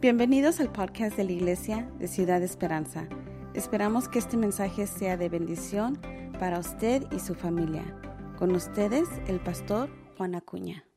Bienvenidos al podcast de la Iglesia de Ciudad Esperanza. Esperamos que este mensaje sea de bendición para usted y su familia. Con ustedes, el pastor Juan Acuña.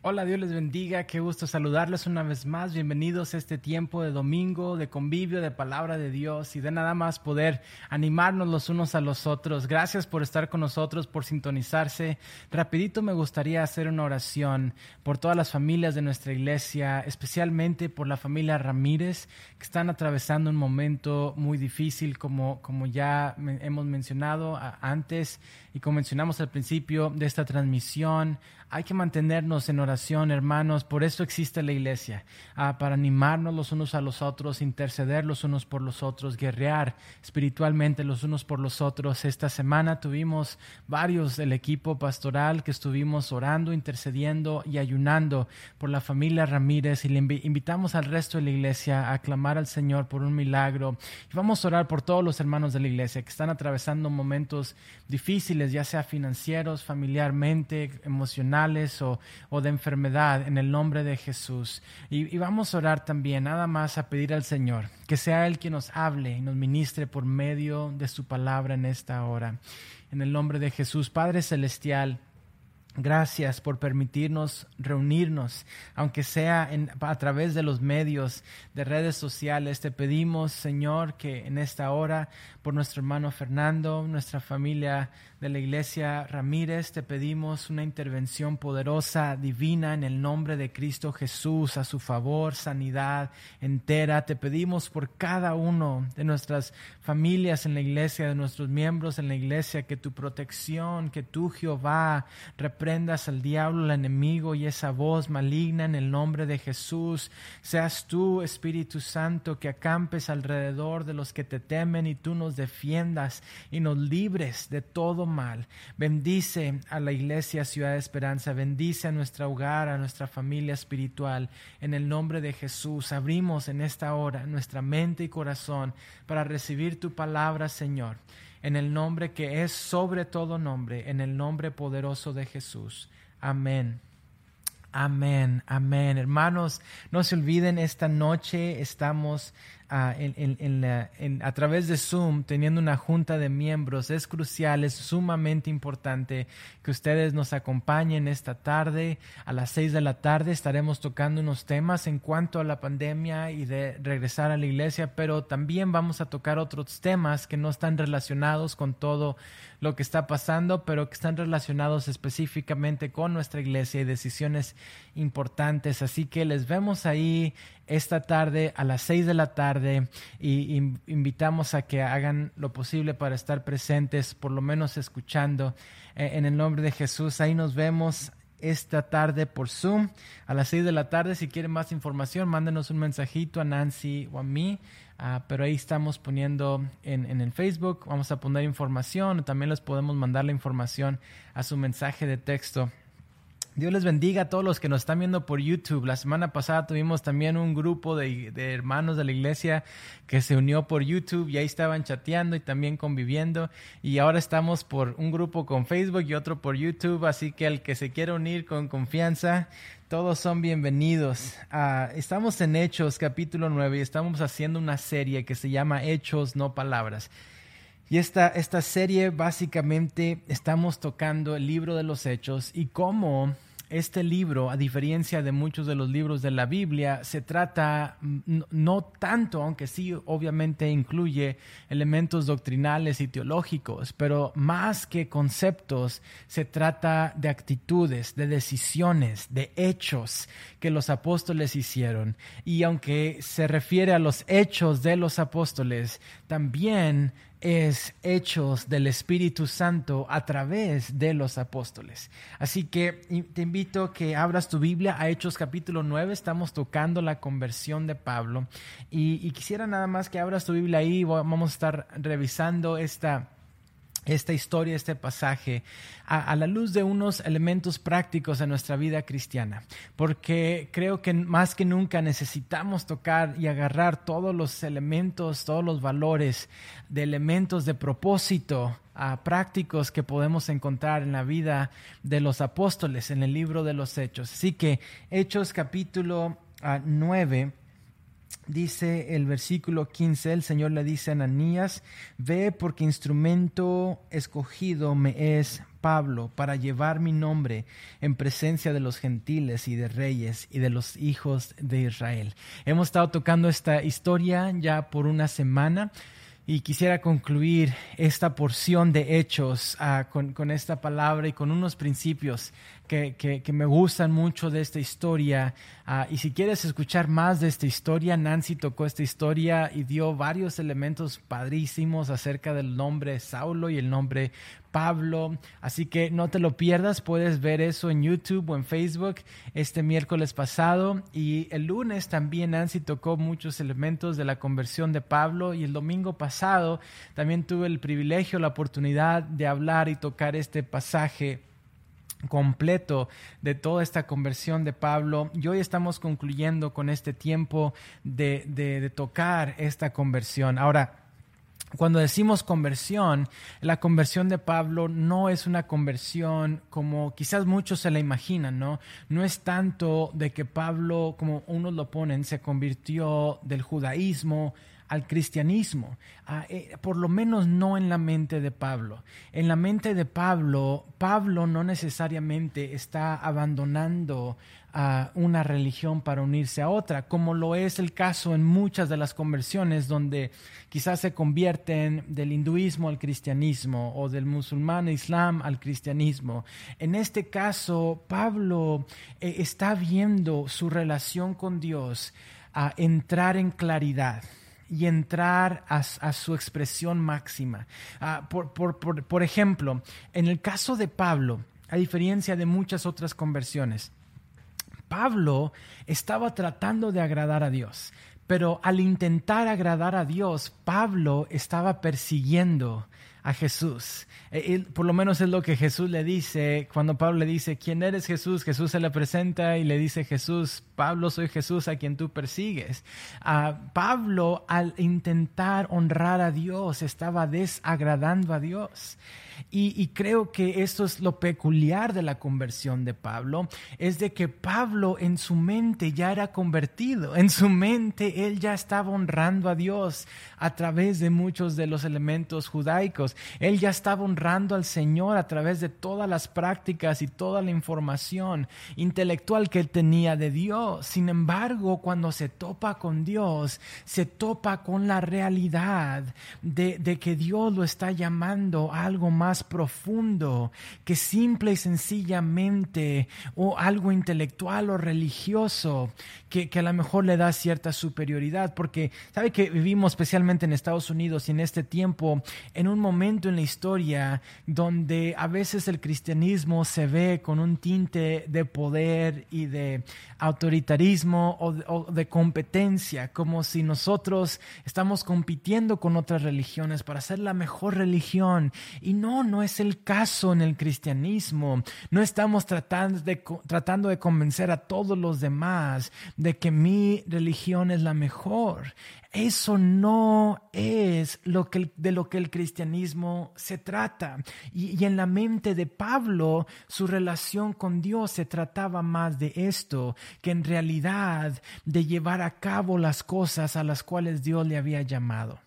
Hola, Dios les bendiga, qué gusto saludarles una vez más. Bienvenidos a este tiempo de domingo, de convivio, de palabra de Dios y de nada más poder animarnos los unos a los otros. Gracias por estar con nosotros, por sintonizarse. Rapidito me gustaría hacer una oración por todas las familias de nuestra iglesia, especialmente por la familia Ramírez, que están atravesando un momento muy difícil, como, como ya hemos mencionado antes y como mencionamos al principio de esta transmisión. Hay que mantenernos en oración, hermanos. Por eso existe la iglesia, ah, para animarnos los unos a los otros, interceder los unos por los otros, guerrear espiritualmente los unos por los otros. Esta semana tuvimos varios del equipo pastoral que estuvimos orando, intercediendo y ayunando por la familia Ramírez y le invitamos al resto de la iglesia a clamar al Señor por un milagro. Y vamos a orar por todos los hermanos de la iglesia que están atravesando momentos difíciles, ya sea financieros, familiarmente, emocionales o, de enfermedad en el nombre de Jesús. Y, y, vamos a orar también, nada más a pedir al Señor que sea Él quien nos hable y nos ministre por medio de su palabra en esta hora. En el nombre de Jesús, Padre Celestial. Gracias por permitirnos reunirnos, aunque sea a través de los medios de redes sociales. Te pedimos, Señor, que en esta hora, por nuestro hermano Fernando, nuestra familia de la iglesia Ramírez, te pedimos una intervención poderosa, divina, en el nombre de Cristo Jesús, a su favor, sanidad entera. Te pedimos por cada uno de nuestras familias en la iglesia, de nuestros miembros en la iglesia, que tu protección, que tú, Jehová, reprendas al diablo, al enemigo y esa voz maligna en el nombre de Jesús. Seas tú, Espíritu Santo, que acampes alrededor de los que te temen y tú nos defiendas y nos libres de todo mal. Bendice a la iglesia Ciudad de Esperanza, bendice a nuestro hogar, a nuestra familia espiritual. En el nombre de Jesús, abrimos en esta hora nuestra mente y corazón para recibir tu palabra, Señor. En el nombre que es sobre todo nombre, en el nombre poderoso de Jesús. Amén. Amén, amén. Hermanos, no se olviden, esta noche estamos a través de Zoom teniendo una junta de miembros. Es crucial, es sumamente importante que ustedes nos acompañen esta tarde. A las seis de la tarde estaremos tocando unos temas en cuanto a la pandemia y de regresar a la iglesia, pero también vamos a tocar otros temas que no están relacionados con todo lo que está pasando, pero que están relacionados específicamente con nuestra iglesia y decisiones importantes. Así que les vemos ahí esta tarde a las seis de la tarde y invitamos a que hagan lo posible para estar presentes, por lo menos escuchando eh, en el nombre de Jesús. Ahí nos vemos esta tarde por Zoom a las seis de la tarde. Si quieren más información, mándenos un mensajito a Nancy o a mí. Ah, pero ahí estamos poniendo en, en, el Facebook, vamos a poner información, también les podemos mandar la información a su mensaje de texto Dios les bendiga a todos los que nos están viendo por YouTube. La semana pasada tuvimos también un grupo de, hermanos de la iglesia que se unió por YouTube y ahí estaban chateando y también conviviendo. Y ahora estamos por un grupo con Facebook y otro por YouTube. Así que el que se quiera unir con confianza, todos son bienvenidos. Ah, estamos en Hechos capítulo 9 y estamos haciendo una serie que se llama Hechos, no palabras. Y esta, esta serie básicamente estamos tocando el libro de los Hechos y cómo este libro, a diferencia de muchos de los libros de la Biblia, se trata no, tanto, aunque sí obviamente incluye elementos doctrinales y teológicos, pero más que conceptos, se trata de actitudes, de decisiones, de hechos que los apóstoles hicieron. Y aunque se refiere a los hechos de los apóstoles, también es hechos del Espíritu Santo a través de los apóstoles. Así que te invito a que abras tu Biblia a Hechos capítulo 9, estamos tocando la conversión de Pablo. Y, y quisiera nada más que abras tu Biblia ahí, vamos a estar revisando esta esta historia, este pasaje, a, la luz de unos elementos prácticos de nuestra vida cristiana, porque creo que más que nunca necesitamos tocar y agarrar todos los elementos, todos los valores de elementos de propósito prácticos que podemos encontrar en la vida de los apóstoles en el libro de los Hechos. Así que Hechos capítulo 9 dice el versículo 15, el Señor le dice a Ananías, ve porque instrumento escogido me es Pablo para llevar mi nombre en presencia de los gentiles y de reyes y de los hijos de Israel. Hemos estado tocando esta historia ya por una semana y quisiera concluir esta porción de hechos ah, con, esta palabra y con unos principios que, me gustan mucho de esta historia. Ah, y si quieres escuchar más de esta historia, Nancy tocó esta historia y dio varios elementos padrísimos acerca del nombre Saulo y el nombre Pablo. Así que no te lo pierdas, puedes ver eso en YouTube o en Facebook este miércoles pasado. Y el lunes también Nancy tocó muchos elementos de la conversión de Pablo. Y el domingo pasado también tuve el privilegio, la oportunidad de hablar y tocar este pasaje completo de toda esta conversión de Pablo. Y hoy estamos concluyendo con este tiempo de, de tocar esta conversión. Ahora, cuando decimos conversión, la conversión de Pablo no es una conversión como quizás muchos se la imaginan, ¿no? No es tanto de que Pablo, como unos lo ponen, se convirtió del judaísmo al cristianismo, ah, eh, por lo menos no en la mente de Pablo. En la mente de Pablo, Pablo no necesariamente está abandonando a una religión para unirse a otra, como lo es el caso en muchas de las conversiones donde quizás se convierten del hinduismo al cristianismo o del musulmán islam al cristianismo. En este caso, Pablo eh, está viendo su relación con Dios a entrar en claridad y entrar a, su expresión máxima. Ah, por, por ejemplo, en el caso de Pablo, a diferencia de muchas otras conversiones, Pablo estaba tratando de agradar a Dios, pero al intentar agradar a Dios, Pablo estaba persiguiendo a Jesús. Eh, por lo menos es lo que Jesús le dice. Cuando Pablo le dice, ¿quién eres Jesús? Jesús se le presenta y le dice, Jesús, Pablo, soy Jesús a quien tú persigues. Pablo, al intentar honrar a Dios, estaba desagradando a Dios. Y, creo que esto es lo peculiar de la conversión de Pablo, es de que Pablo en su mente ya era convertido, en su mente él ya estaba honrando a Dios a través de muchos de los elementos judaicos, él ya estaba honrando al Señor a través de todas las prácticas y toda la información intelectual que él tenía de Dios. Sin embargo, cuando se topa con Dios, se topa con la realidad de, que Dios lo está llamando a algo más más profundo que simple y sencillamente o algo intelectual o religioso que, a lo mejor le da cierta superioridad, porque sabe que vivimos especialmente en Estados Unidos y en este tiempo en un momento en la historia donde a veces el cristianismo se ve con un tinte de poder y de autoritarismo o o de competencia, como si nosotros estamos compitiendo con otras religiones para ser la mejor religión. Y no, no, es el caso en el cristianismo. No estamos tratando de, tratando de convencer a todos los demás de que mi religión es la mejor. Eso no es lo que, de lo que el cristianismo se trata. Y, y, en la mente de Pablo, su relación con Dios se trataba más de esto, que en realidad de llevar a cabo las cosas a las cuales Dios le había llamado.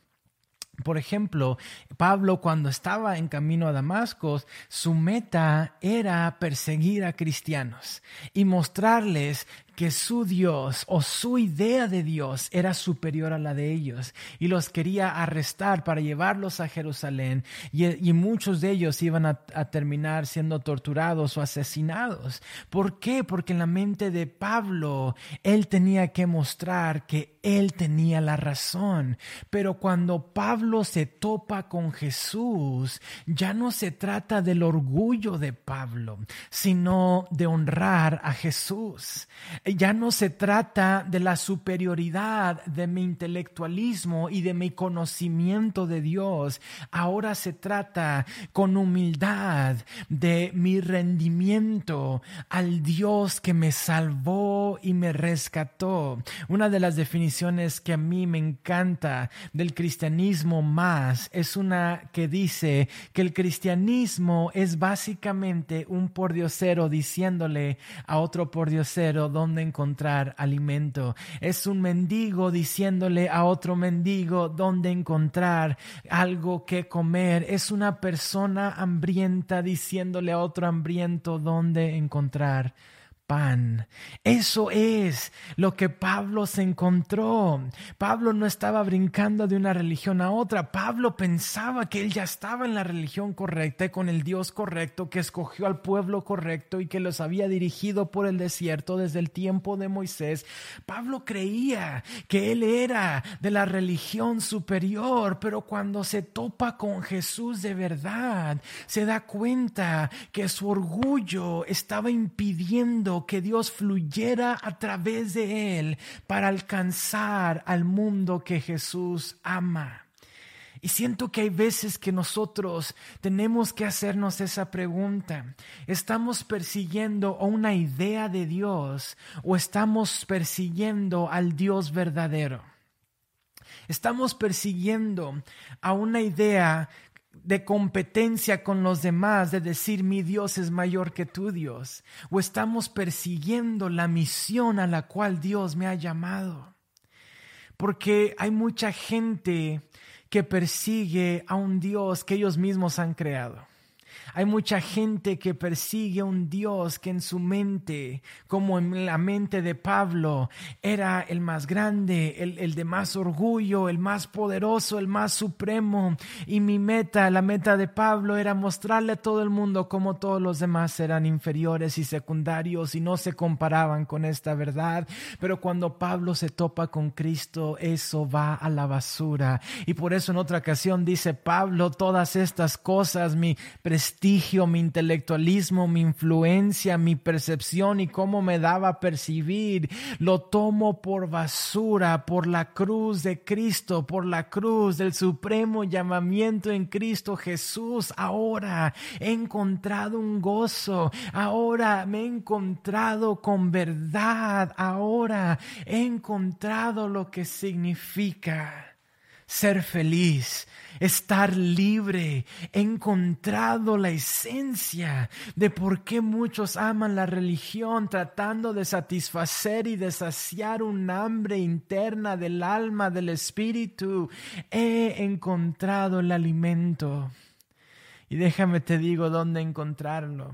Por ejemplo, Pablo cuando estaba en camino a Damasco, su meta era perseguir a cristianos y mostrarles que su Dios o su idea de Dios era superior a la de ellos y los quería arrestar para llevarlos a Jerusalén y, muchos de ellos iban a, terminar siendo torturados o asesinados. ¿Por qué? Porque en la mente de Pablo él tenía que mostrar que él tenía la razón. Pero cuando Pablo se topa con Jesús, ya no se trata del orgullo de Pablo, sino de honrar a Jesús ya no se trata de la superioridad de mi intelectualismo y de mi conocimiento de Dios. Ahora se trata con humildad de mi rendimiento al Dios que me salvó y me rescató. Una de las definiciones que a mí me encanta del cristianismo más es una que dice que el cristianismo es básicamente un pordiosero diciéndole a otro pordiosero dónde encontrar alimento. Es un mendigo diciéndole a otro mendigo dónde encontrar algo que comer. Es una persona hambrienta diciéndole a otro hambriento dónde encontrar Eso es lo que Pablo se encontró. Pablo no estaba brincando de una religión a otra. Pablo pensaba que él ya estaba en la religión correcta y con el Dios correcto, que escogió al pueblo correcto y que los había dirigido por el desierto desde el tiempo de Moisés. Pablo creía que él era de la religión superior, pero cuando se topa con Jesús de verdad, se da cuenta que su orgullo estaba impidiendo que Dios fluyera a través de él para alcanzar al mundo que Jesús ama. Y siento que hay veces que nosotros tenemos que hacernos esa pregunta. ¿Estamos persiguiendo una idea de Dios o estamos persiguiendo al Dios verdadero? Estamos persiguiendo a una idea de competencia con los demás, de decir mi Dios es mayor que tu Dios, o estamos persiguiendo la misión a la cual Dios me ha llamado. Porque hay mucha gente que persigue a un Dios que ellos mismos han creado. Hay mucha gente que persigue a un Dios que en su mente, como en la mente de Pablo, era el más grande, el, el, de más orgullo, el más poderoso, el más supremo. Y mi meta, la meta de Pablo, era mostrarle a todo el mundo cómo todos los demás eran inferiores y secundarios y no se comparaban con esta verdad. Pero cuando Pablo se topa con Cristo, eso va a la basura. Y por eso en otra ocasión dice Pablo, todas estas cosas, mi prestigio, mi intelectualismo, mi influencia, mi percepción y cómo me daba a percibir, lo tomo por basura, por la cruz de Cristo, por la cruz del supremo llamamiento en Cristo Jesús. Ahora he encontrado un gozo, ahora me he encontrado con verdad, ahora he encontrado lo que significa ser feliz, estar libre. He encontrado la esencia de por qué muchos aman la religión tratando de satisfacer y de saciar un hambre interna del alma, del espíritu. He encontrado el alimento. Y déjame te digo dónde encontrarlo.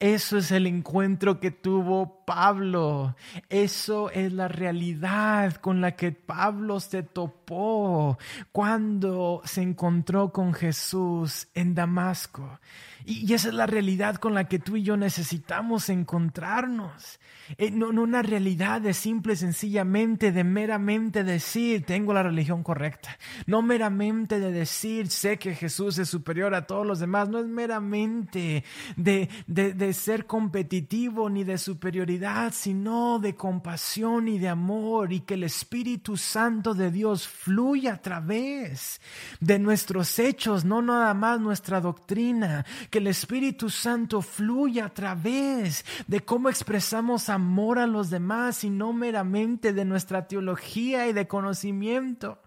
Eso es el encuentro que tuvo Pablo. Eso es la realidad con la que Pablo se topó cuando se encontró con Jesús en Damasco. Y, esa es la realidad con la que tú y yo necesitamos encontrarnos. Eh, no, no, una realidad de simple, sencillamente, de meramente decir, tengo la religión correcta. No meramente de decir, sé que Jesús es superior a todos los demás. No es meramente de, de, de ser competitivo ni de superioridad, sino de compasión y de amor y que el Espíritu Santo de Dios fluya a través de nuestros hechos, no nada más nuestra doctrina que el Espíritu Santo fluya a través de cómo expresamos amor a los demás y no meramente de nuestra teología y de conocimiento.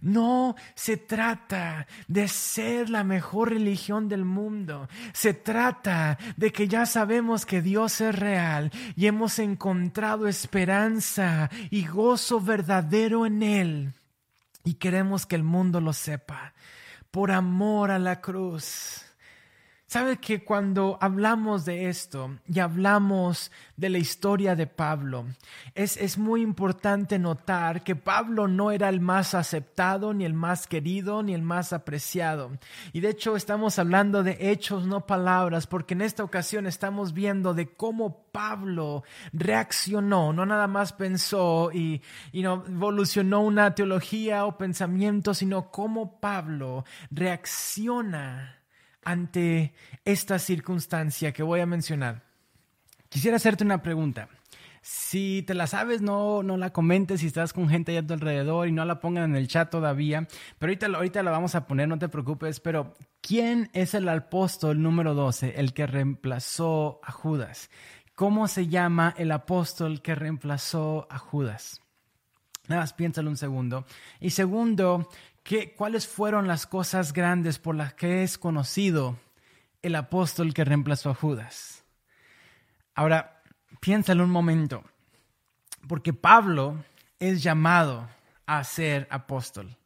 No se trata de ser la mejor religión del mundo. Se trata de que ya sabemos que Dios es real y hemos encontrado esperanza y gozo verdadero en Él. Y queremos que el mundo lo sepa. Por amor a la cruz Sabe que cuando hablamos de esto y hablamos de la historia de Pablo, es, es, muy importante notar que Pablo no era el más aceptado, ni el más querido, ni el más apreciado. Y de hecho estamos hablando de hechos, no palabras, porque en esta ocasión estamos viendo de cómo Pablo reaccionó, no nada más pensó y, y no evolucionó una teología o pensamiento, sino cómo Pablo reacciona ante esta circunstancia que voy a mencionar, quisiera hacerte una pregunta. Si te la sabes, no, no la comentes si estás con gente a tu alrededor y no la pongan en el chat todavía. Pero ahorita, ahorita la vamos a poner, no te preocupes. Pero, ¿quién es el apóstol número 12, el que reemplazó a Judas? ¿Cómo se llama el apóstol que reemplazó a Judas? Nada más piénsalo un segundo. Y segundo, ¿Qué, ¿Cuáles fueron las cosas grandes por las que es conocido el apóstol que reemplazó a Judas? Ahora, piénsalo un momento. Porque Pablo es llamado a ser apóstol.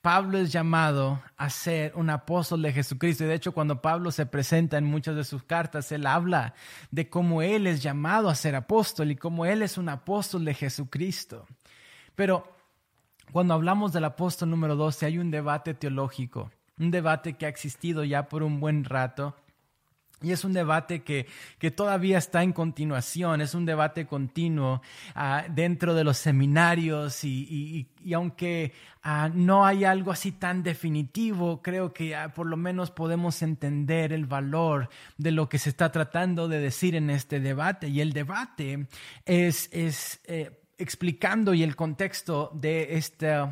Pablo es llamado a ser un apóstol de Jesucristo. Y de hecho, cuando Pablo se presenta en muchas de sus cartas, él habla de cómo él es llamado a ser apóstol y cómo él es un apóstol de Jesucristo. Pero cuando hablamos del apóstol número 12, hay un debate teológico, un debate que ha existido ya por un buen rato y es un debate que, que, todavía está en continuación, es un debate continuo uh, dentro de los seminarios y, y, y aunque uh, no hay algo así tan definitivo, creo que uh, por lo menos podemos entender el valor de lo que se está tratando de decir en este debate. Y el debate es, es eh, explicando y el contexto de este...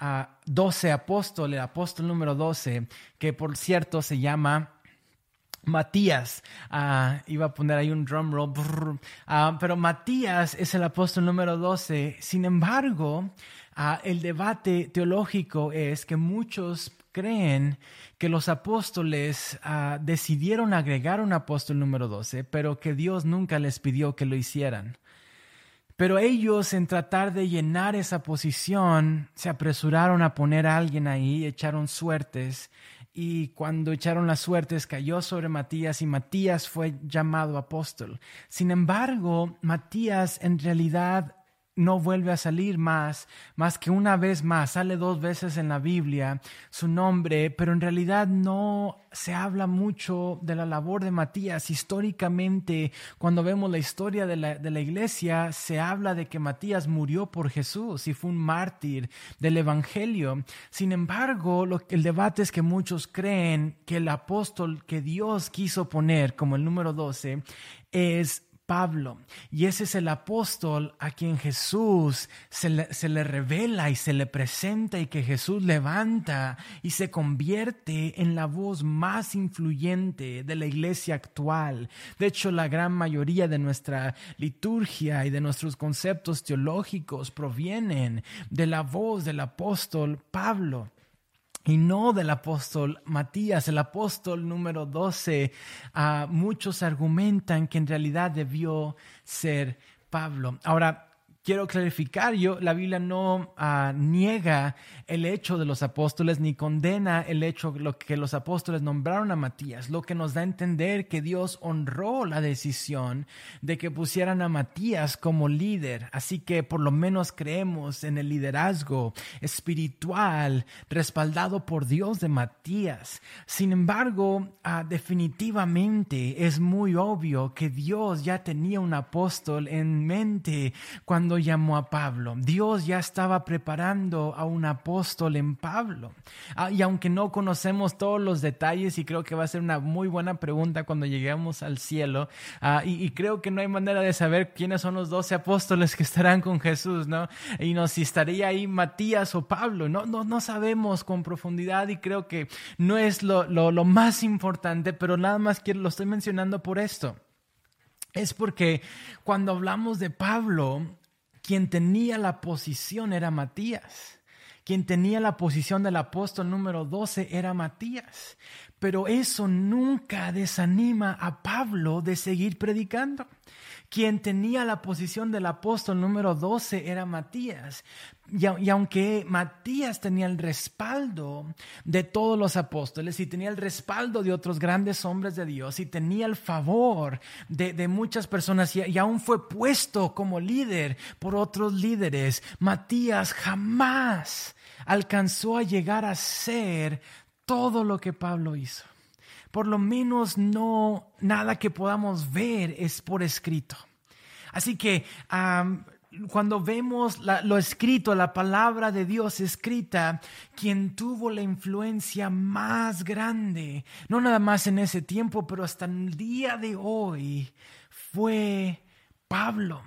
Uh, 12 apóstol, el apóstol número 12, que por cierto se llama Matías, uh, iba a poner ahí un drum roll, uh, pero Matías es el apóstol número 12. Sin embargo, el debate teológico es que muchos creen que los apóstoles decidieron agregar un apóstol número 12, pero que Dios nunca les pidió que lo hicieran. Pero ellos en tratar de llenar esa posición se apresuraron a poner a alguien ahí, echaron suertes y cuando echaron las suertes cayó sobre Matías y Matías fue llamado apóstol. Sin embargo, Matías en realidad no vuelve a salir más, más que una vez más, sale dos veces en la Biblia su nombre, pero en realidad no se habla mucho de la labor de Matías. Históricamente, cuando vemos la historia de la, de la iglesia, se habla de que Matías murió por Jesús y fue un mártir del Evangelio. Sin embargo, lo, el debate es que muchos creen que el apóstol que Dios quiso poner como el número 12 es Pablo. Y ese es el apóstol a quien Jesús se le, se le, revela y se le presenta y que Jesús levanta y se convierte en la voz más influyente de la iglesia actual. De hecho, la gran mayoría de nuestra liturgia y de nuestros conceptos teológicos provienen de la voz del apóstol Pablo y no del apóstol Matías, el apóstol número 12. Uh, muchos argumentan que en realidad debió ser Pablo. Ahora, quiero clarificar, yo, la Biblia no uh, niega el hecho de los apóstoles ni condena el hecho lo que los apóstoles nombraron a Matías, lo que nos da a entender que Dios honró la decisión de que pusieran a Matías como líder. Así que por lo menos creemos en el liderazgo espiritual respaldado por Dios de Matías. Sin embargo, uh, definitivamente es muy obvio que Dios ya tenía un apóstol en mente cuando llamó a Pablo. Dios ya estaba preparando a un apóstol en Pablo. Ah, y aunque no conocemos todos los detalles, y creo que va a ser una muy buena pregunta cuando lleguemos al cielo, ah, y, creo que no hay manera de saber quiénes son los doce apóstoles que estarán con Jesús, ¿no? Y no si estaría ahí Matías o Pablo, no, no, no sabemos con profundidad y creo que no es lo, lo, más importante, pero nada más quiero, lo estoy mencionando por esto. Es porque cuando hablamos de Pablo, quien tenía la posición era Matías. Quien tenía la posición del apóstol número 12 era Matías. Pero eso nunca desanima a Pablo de seguir predicando. Quien tenía la posición del apóstol número 12 era Matías. Y, aunque Matías tenía el respaldo de todos los apóstoles y tenía el respaldo de otros grandes hombres de Dios y tenía el favor de, de muchas personas y, y aún fue puesto como líder por otros líderes, Matías jamás alcanzó a llegar a ser todo lo que Pablo hizo por lo menos no nada que podamos ver es por escrito. Así que cuando vemos lo escrito, la palabra de Dios escrita, quien tuvo la influencia más grande, no nada más en ese tiempo, pero hasta el día de hoy, fue Pablo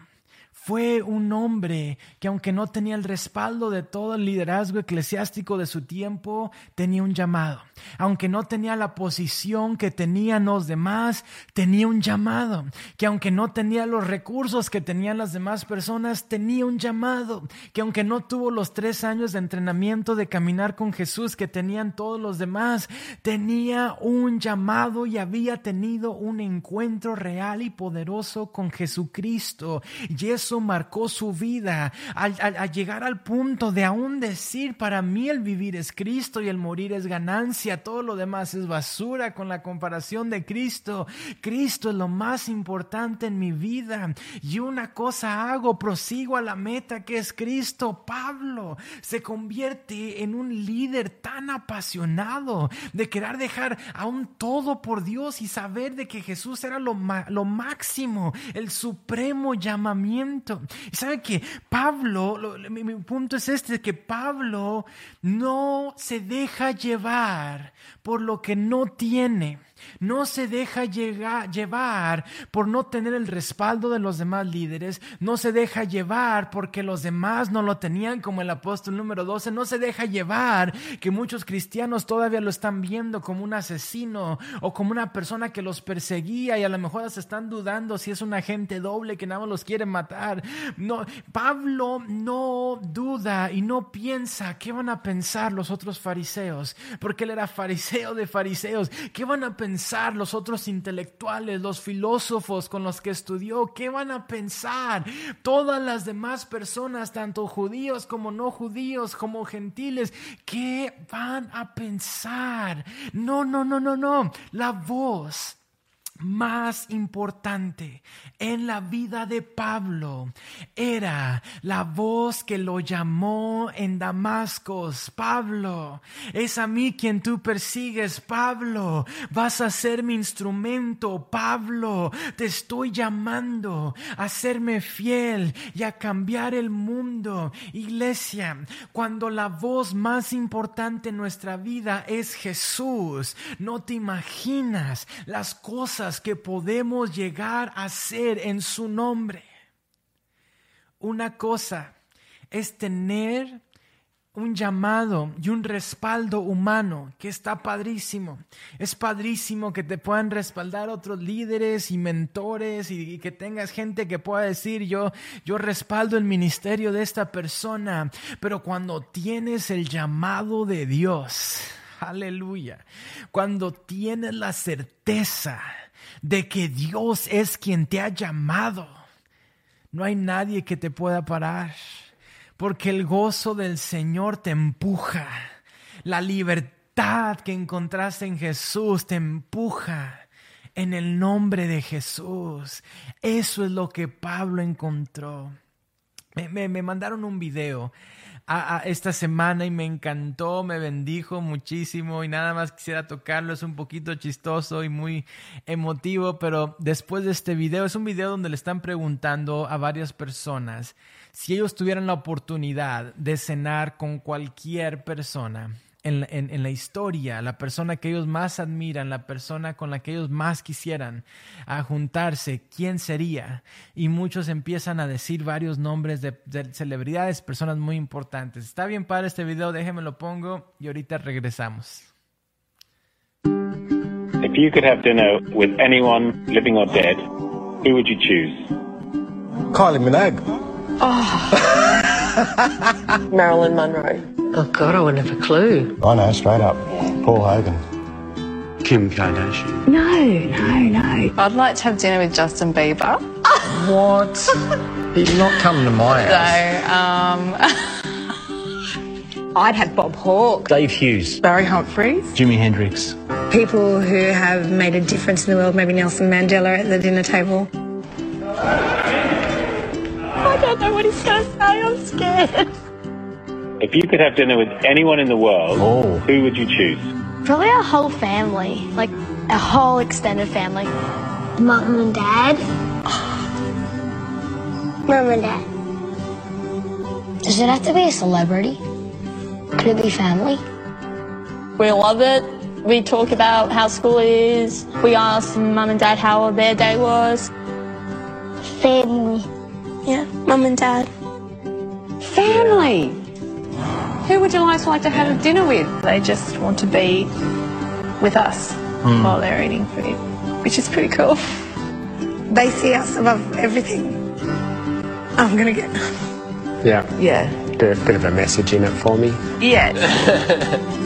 fue un hombre que aunque no tenía el respaldo de todo el liderazgo eclesiástico de su tiempo, tenía un llamado. Aunque no tenía la posición que tenían los demás, tenía un llamado. Que aunque no tenía los recursos que tenían las demás personas, tenía un llamado. Que aunque no tuvo los tres años de entrenamiento de caminar con Jesús que tenían todos los demás, tenía un llamado y había tenido un encuentro real y poderoso con Jesucristo. Y eso marcó su vida, al, llegar al punto de aún decir, para mí el vivir es Cristo y el morir es ganancia, todo lo demás es basura con la comparación de Cristo. Cristo es lo más importante en mi vida y una cosa hago, prosigo a la meta que es Cristo. Pablo se convierte en un líder tan apasionado de querer dejar aún todo por Dios y saber de que Jesús era lo, lo máximo, el supremo llamamiento. Y sabe que Pablo, mi, mi, punto es este, que Pablo no se deja llevar por lo que no tiene. No se deja llevar por no tener el respaldo de los demás líderes. No se deja llevar porque los demás no lo tenían como el apóstol número 12. No se deja llevar que muchos cristianos todavía lo están viendo como un asesino o como una persona que los perseguía y a lo mejor se están dudando si es un agente doble que nada más los quiere matar. No, Pablo no duda y no piensa qué van a pensar los otros fariseos, porque él era fariseo de fariseos. ¿Qué van a pensar? Pensar los otros intelectuales, los filósofos con los que estudió? ¿Qué van a pensar todas las demás personas, tanto judíos como no judíos, como gentiles? ¿Qué van a pensar? No, no, no, no, no. La voz más importante en la vida de Pablo era la voz que lo llamó en Damasco. Pablo, es a mí quien tú persigues. Pablo, vas a ser mi instrumento. Pablo, te estoy llamando a serme fiel y a cambiar el mundo. Iglesia, cuando la voz más importante en nuestra vida es Jesús, no te imaginas las cosas que podemos llegar a hacer en su nombre. Una cosa es tener un llamado y un respaldo humano que está padrísimo. Es padrísimo que te puedan respaldar otros líderes y mentores y, que tengas gente que pueda decir yo yo respaldo el ministerio de esta persona, pero cuando tienes el llamado de Dios, aleluya, cuando tienes la certeza de que Dios es quien te ha llamado. No hay nadie que te pueda parar, porque el gozo del Señor te empuja. La libertad que encontraste en Jesús te empuja en el nombre de Jesús. Eso es lo que Pablo encontró. Me, me mandaron un video a, esta semana y me encantó, me bendijo muchísimo y nada más quisiera tocarlo. Es un poquito chistoso y muy emotivo, pero después de este video, es un video donde le están preguntando a varias personas si ellos tuvieran la oportunidad de cenar con cualquier persona en, la historia, la persona que ellos más admiran, la persona con la que ellos más quisieran a juntarse, ¿quién sería? Y muchos empiezan a decir varios nombres de, celebridades, personas muy importantes. Está bien para este video, déjenme lo pongo y ahorita regresamos. If you could have dinner with anyone, living or dead, who would you choose? Kylie Minogue. Oh. Marilyn Monroe. Oh, God, I wouldn't have a clue. I know, straight up. Paul Hogan. Kim Kardashian. No, no, no. I'd like to have dinner with Justin Bieber. what? He's not coming to my house. So, um... I'd have Bob Hawke. Dave Hughes. Barry Humphries. Jimi Hendrix. People who have made a difference in the world, maybe Nelson Mandela at the dinner table. I don't know what he's going to say, I'm scared. If you could have dinner with anyone in the world, oh. who would you choose? Probably our whole family, like a whole extended family. Mom and Dad. Mom and Dad. Does it have to be a celebrity? Could it be family? We love it. We talk about how school is. We ask mum and dad how their day was. Family. Yeah, mum and dad. Family. Who would you like to like to have a dinner with? They just want to be with us mm. while they're eating food, which is pretty cool. They see us above everything. I'm gonna get. Yeah. Yeah. Bit, bit of a message in it for me. Yeah.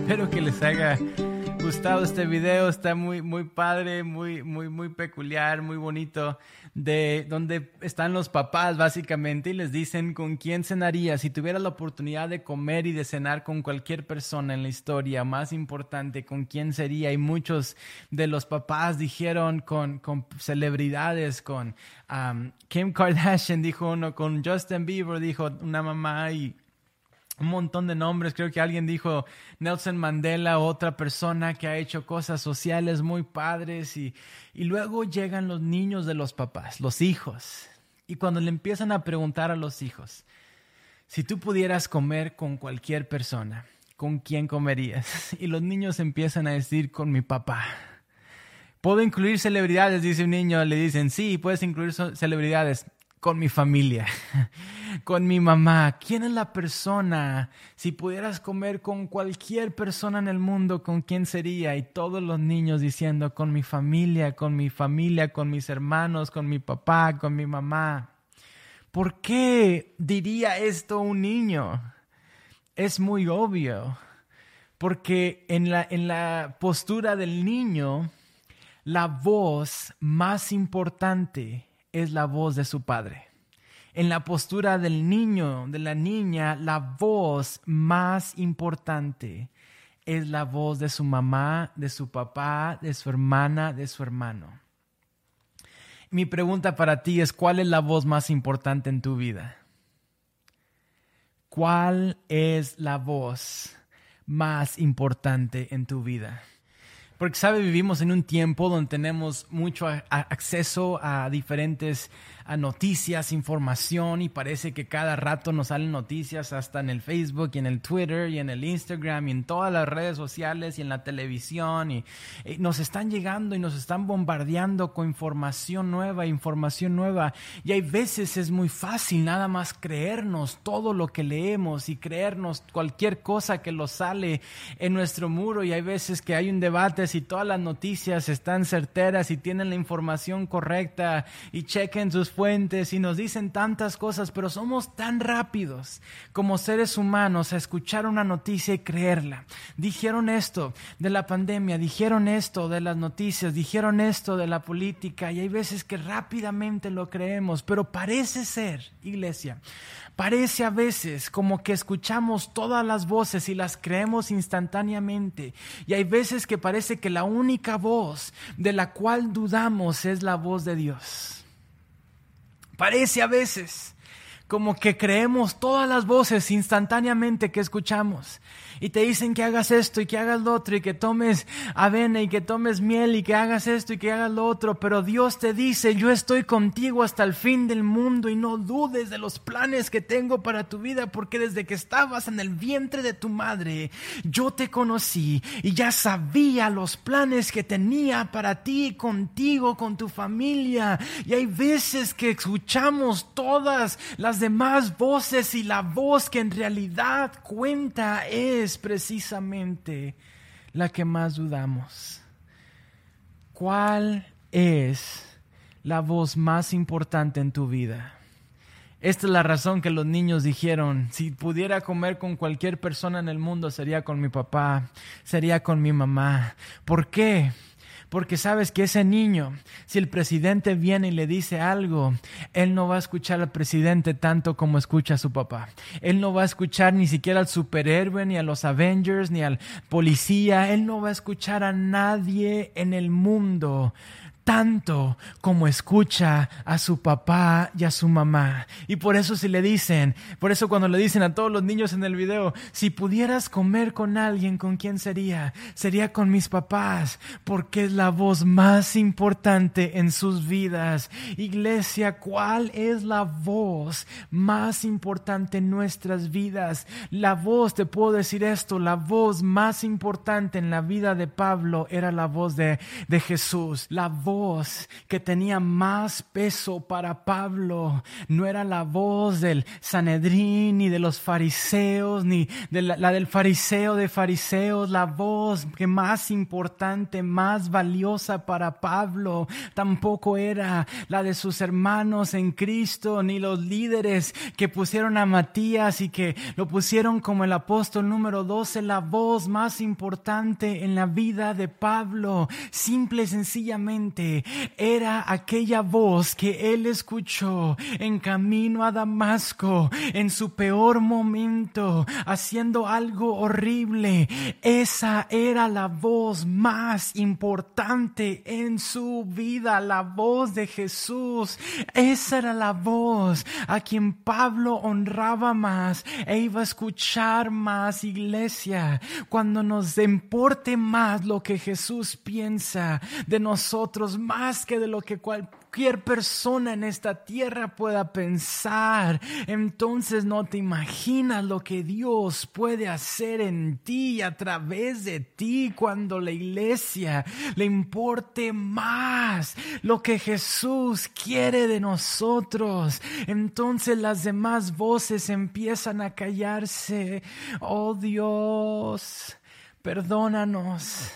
Espero que les haya gustado este video, está muy muy padre, muy muy muy peculiar, muy bonito de donde están los papás básicamente y les dicen con quién cenaría. Si tuvieras la oportunidad de comer y de cenar con cualquier persona en la historia, más importante con quién sería y muchos de los papás dijeron con, celebridades, con Kim Kardashian dijo uno, con Justin Bieber dijo una mamá y un montón de nombres. Creo que alguien dijo Nelson Mandela, otra persona que ha hecho cosas sociales muy padres. Y, y luego llegan los niños de los papás, los hijos. Y cuando le empiezan a preguntar a los hijos, si tú pudieras comer con cualquier persona, ¿con quién comerías? Y los niños empiezan a decir, con mi papá. ¿Puedo incluir celebridades? Dice un niño, le dicen, sí, puedes incluir celebridades con mi familia, con mi mamá. ¿Quién es la persona? Si pudieras comer con cualquier persona en el mundo, ¿con quién sería? Y todos los niños diciendo, con mi familia, con mi familia, con mis hermanos, con mi papá, con mi mamá. ¿Por qué diría esto un niño? Es muy obvio, porque en la, en la postura del niño, la voz más importante es la voz de su padre. En la postura del niño, de la niña, la voz más importante es la voz de su mamá, de su papá, de su hermana, de su hermano. Mi pregunta para ti es, ¿cuál es la voz más importante en tu vida? ¿Cuál es la voz más importante en tu vida? Porque, sabe, vivimos en un tiempo donde tenemos mucho acceso a diferentes a noticias, información y parece que cada rato nos salen noticias hasta en el Facebook y en el Twitter y en el Instagram y en todas las redes sociales y en la televisión y, nos están llegando y nos están bombardeando con información nueva, información nueva. Y hay veces es muy fácil nada más creernos todo lo que leemos y creernos cualquier cosa que lo sale en nuestro muro. Y hay veces que hay un debate si todas las noticias están certeras y tienen la información correcta y chequen sus fuentes y nos dicen tantas cosas, pero somos tan rápidos como seres humanos a escuchar una noticia y creerla. Dijeron esto de la pandemia, dijeron esto de las noticias, dijeron esto de la política y hay veces que rápidamente lo creemos, pero parece ser, iglesia, Parece a veces como que escuchamos todas las voces y las creemos instantáneamente. Y hay veces que parece que la única voz de la cual dudamos es la voz de Dios. Parece a veces como que creemos todas las voces instantáneamente que escuchamos y te dicen que hagas esto y que hagas lo otro y que tomes avena y que tomes miel y que hagas esto y que hagas lo otro, pero Dios te dice, yo estoy contigo hasta el fin del mundo y no dudes de los planes que tengo para tu vida, porque desde que estabas en el vientre de tu madre, yo te conocí y ya sabía los planes que tenía para ti, contigo, con tu familia. Y hay veces que escuchamos todas las demás voces y la voz que en realidad cuenta es precisamente la que más dudamos. ¿Cuál es la voz más importante en tu vida? Esta es la razón que los niños dijeron, si pudiera comer con cualquier persona en el mundo sería con mi papá, sería con mi mamá. ¿Por qué? Porque sabes que ese niño, si el presidente viene y le dice algo, él no va a escuchar al presidente tanto como escucha a su papá. Él no va a escuchar ni siquiera al superhéroe, ni a los Avengers, ni al policía. Él no va a escuchar a nadie en el mundo tanto como escucha a su papá y a su mamá. Y por eso si le dicen, por eso cuando le dicen a todos los niños en el video, si pudieras comer con alguien, ¿con quién sería? Sería con mis papás, porque es la voz más importante en sus vidas. Iglesia, ¿cuál es la voz más importante en nuestras vidas? La voz, te puedo decir esto, la voz más importante en la vida de Pablo era la voz de, de Jesús. La voz que tenía más peso para Pablo. No era la voz del Sanedrín, ni de los fariseos, ni de la, la del fariseo de fariseos. La voz que más importante, más valiosa para Pablo, tampoco era la de sus hermanos en Cristo, ni los líderes que pusieron a Matías y que lo pusieron como el apóstol número 12, la voz más importante en la vida de Pablo. Simple y sencillamente era aquella voz que él escuchó en camino a Damasco, en su peor momento, haciendo algo horrible. Esa era la voz más importante en su vida, la voz de Jesús. Esa era la voz a quien Pablo honraba más e iba a escuchar más iglesia. Cuando nos importe más lo que Jesús piensa de nosotros, más que de lo que cualquier persona en esta tierra pueda pensar, entonces no te imaginas lo que Dios puede hacer en ti y a través de ti cuando la iglesia le importe más lo que Jesús quiere de nosotros. Entonces las demás voces empiezan a callarse. Oh Dios, perdónanos.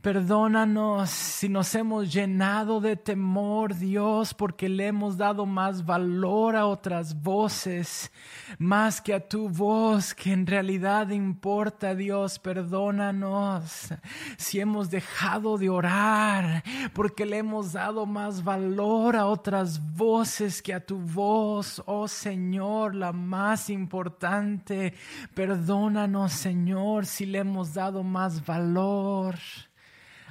Perdónanos si nos hemos llenado de temor, Dios, porque le hemos dado más valor a otras voces, más que a tu voz, que en realidad importa, Dios. Perdónanos si hemos dejado de orar, porque le hemos dado más valor a otras voces que a tu voz, oh Señor, la más importante. Perdónanos, Señor, si le hemos dado más valor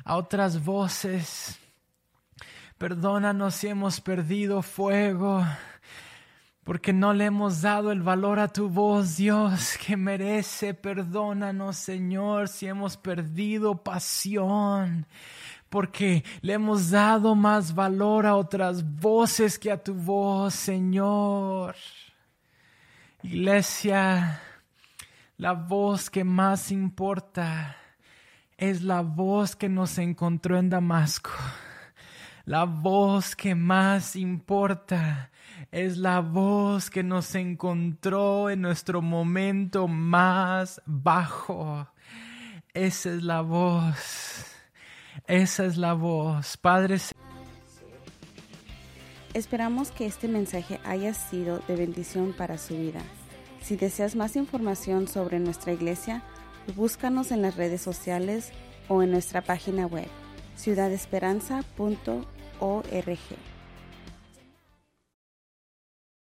a otras voces. Perdónanos si hemos perdido fuego, porque no le hemos dado el valor a tu voz, Dios, que merece. Perdónanos, Señor, si hemos perdido pasión, porque le hemos dado más valor a otras voces que a tu voz, Señor. Iglesia, la voz que más importa es la voz que nos encontró en Damasco. La voz que más importa es la voz que nos encontró en nuestro momento más bajo. Esa es la voz. Esa es la voz. Padre. Esperamos que este mensaje haya sido de bendición para su vida. Si deseas más información sobre nuestra iglesia, Búscanos en las redes sociales o en nuestra página web ciudadesperanza.org.